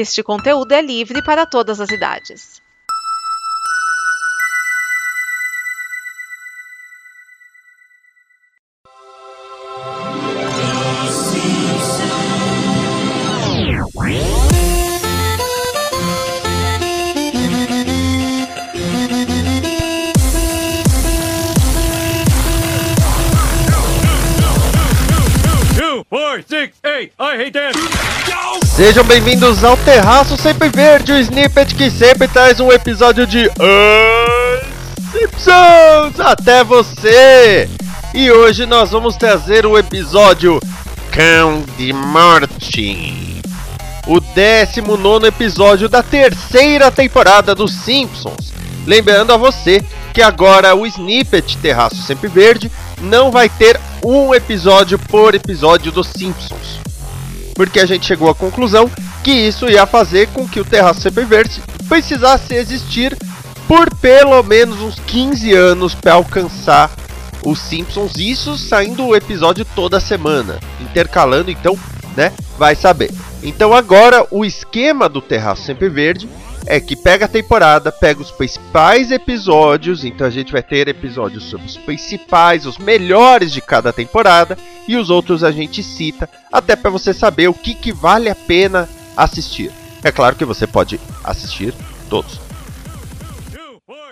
Este conteúdo é livre para todas as idades. Four, six, eight. I hate that. Sejam bem-vindos ao Terraço Sempre Verde, o snippet que sempre traz um episódio de Simpsons até você. E hoje nós vamos trazer o episódio Cão de Morte, o 19 episódio da terceira temporada dos Simpsons. Lembrando a você que agora o snippet Terraço Sempre Verde não vai ter um episódio por episódio dos Simpsons porque a gente chegou à conclusão que isso ia fazer com que o Terraço Verde precisasse existir por pelo menos uns 15 anos para alcançar os Simpsons, isso saindo o episódio toda semana, intercalando, então, né, vai saber. Então agora o esquema do Terraço Sempre Verde é que pega a temporada, pega os principais episódios, então a gente vai ter episódios sobre os principais, os melhores de cada temporada, e os outros a gente cita, até para você saber o que, que vale a pena assistir. É claro que você pode assistir todos.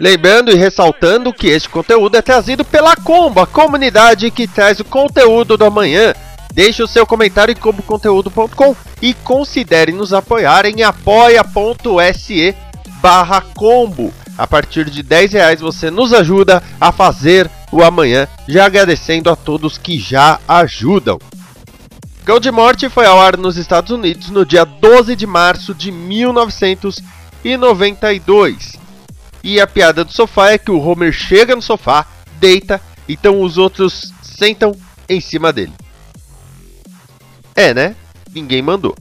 Lembrando e ressaltando que este conteúdo é trazido pela Combo, a comunidade que traz o conteúdo do amanhã. Deixe o seu comentário em comboconteúdo.com e considere nos apoiar em apoia.se barra combo. A partir de 10 reais você nos ajuda a fazer o amanhã, já agradecendo a todos que já ajudam. Cão de Morte foi ao ar nos Estados Unidos no dia 12 de março de 1992. E a piada do sofá é que o Homer chega no sofá, deita, então os outros sentam em cima dele. É, né? Ninguém mandou.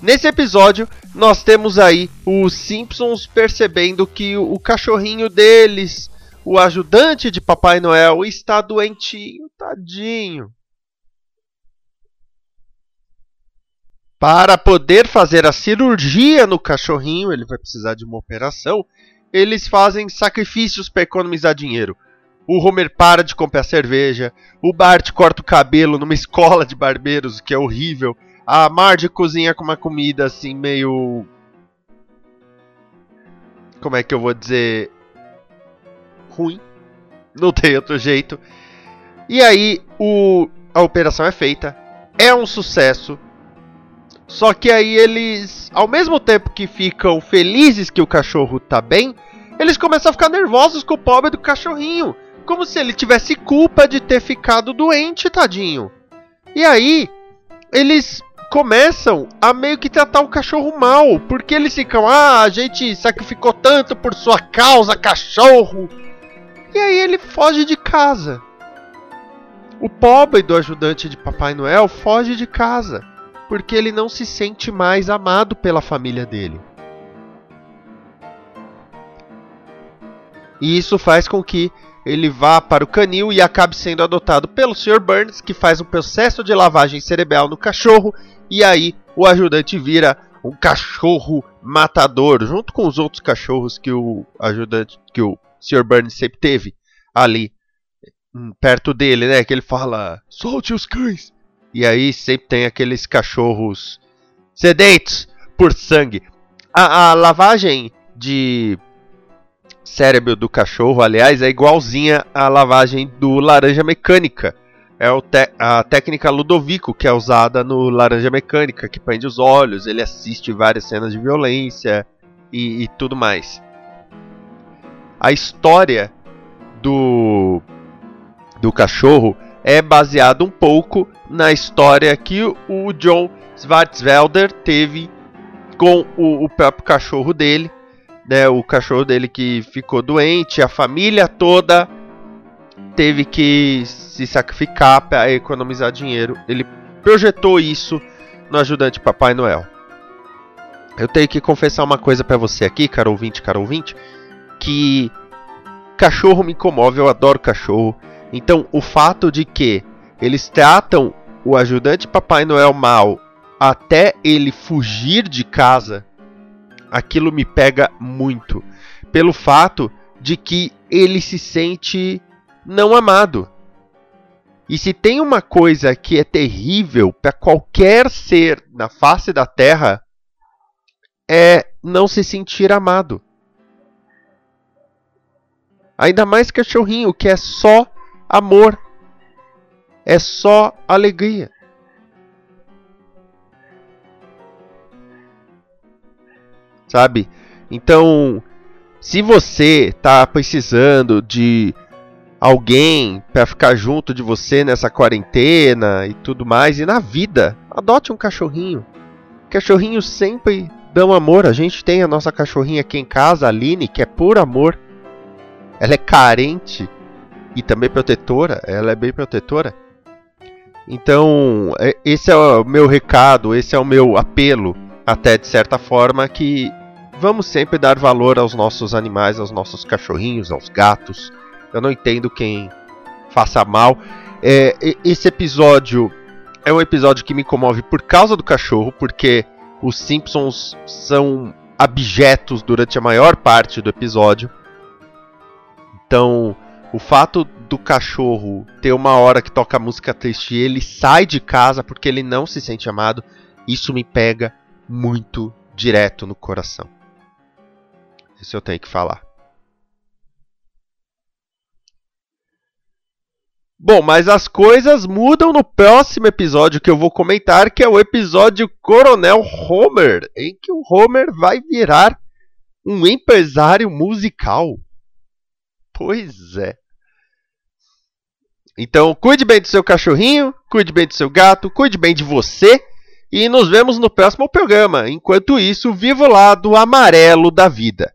Nesse episódio, nós temos aí os Simpsons percebendo que o cachorrinho deles, o ajudante de Papai Noel, está doentinho, tadinho. Para poder fazer a cirurgia no cachorrinho, ele vai precisar de uma operação. Eles fazem sacrifícios para economizar dinheiro. O Homer para de comprar cerveja. O Bart corta o cabelo numa escola de barbeiros, que é horrível. A Marge cozinha com uma comida assim meio. Como é que eu vou dizer? Ruim. Não tem outro jeito. E aí o... a operação é feita. É um sucesso. Só que aí eles, ao mesmo tempo que ficam felizes que o cachorro tá bem, eles começam a ficar nervosos com o pobre do cachorrinho. Como se ele tivesse culpa de ter ficado doente, tadinho. E aí, eles começam a meio que tratar o cachorro mal, porque eles ficam, ah, a gente sacrificou tanto por sua causa, cachorro. E aí ele foge de casa. O pobre do ajudante de Papai Noel foge de casa, porque ele não se sente mais amado pela família dele. E isso faz com que ele vá para o canil e acabe sendo adotado pelo Sr. Burns, que faz um processo de lavagem cerebral no cachorro, e aí o ajudante vira um cachorro matador, junto com os outros cachorros que o ajudante, que o Sr. Burns sempre teve ali hum, perto dele, né? Que ele fala: "Solte os cães". E aí sempre tem aqueles cachorros sedentos por sangue. A, a lavagem de cérebro do cachorro, aliás, é igualzinha à lavagem do laranja mecânica. É a técnica Ludovico que é usada no Laranja Mecânica, que prende os olhos, ele assiste várias cenas de violência e, e tudo mais. A história do, do cachorro é baseada um pouco na história que o John Schwarzwälder teve com o, o próprio cachorro dele, né, o cachorro dele que ficou doente, a família toda teve que se sacrificar para economizar dinheiro. Ele projetou isso no ajudante Papai Noel. Eu tenho que confessar uma coisa para você aqui, caro ouvinte, caro ouvinte, que cachorro me comove, eu adoro cachorro. Então, o fato de que eles tratam o ajudante Papai Noel mal até ele fugir de casa, aquilo me pega muito. Pelo fato de que ele se sente não amado. E se tem uma coisa que é terrível para qualquer ser na face da Terra, é não se sentir amado. Ainda mais cachorrinho, que é só amor, é só alegria. Sabe? Então, se você tá precisando de alguém para ficar junto de você nessa quarentena e tudo mais, e na vida, adote um cachorrinho. Cachorrinhos sempre dão amor. A gente tem a nossa cachorrinha aqui em casa, a Aline, que é por amor. Ela é carente e também protetora. Ela é bem protetora. Então, é, esse é o meu recado, esse é o meu apelo, até de certa forma, que vamos sempre dar valor aos nossos animais, aos nossos cachorrinhos, aos gatos. Eu não entendo quem faça mal. É, esse episódio é um episódio que me comove por causa do cachorro, porque os Simpsons são abjetos durante a maior parte do episódio. Então, o fato do cachorro ter uma hora que toca música triste e ele sai de casa porque ele não se sente amado, isso me pega muito direto no coração. Isso eu tenho que falar. Bom, mas as coisas mudam no próximo episódio que eu vou comentar, que é o episódio Coronel Homer, em que o Homer vai virar um empresário musical. Pois é. Então, cuide bem do seu cachorrinho, cuide bem do seu gato, cuide bem de você e nos vemos no próximo programa. Enquanto isso, viva o lado amarelo da vida.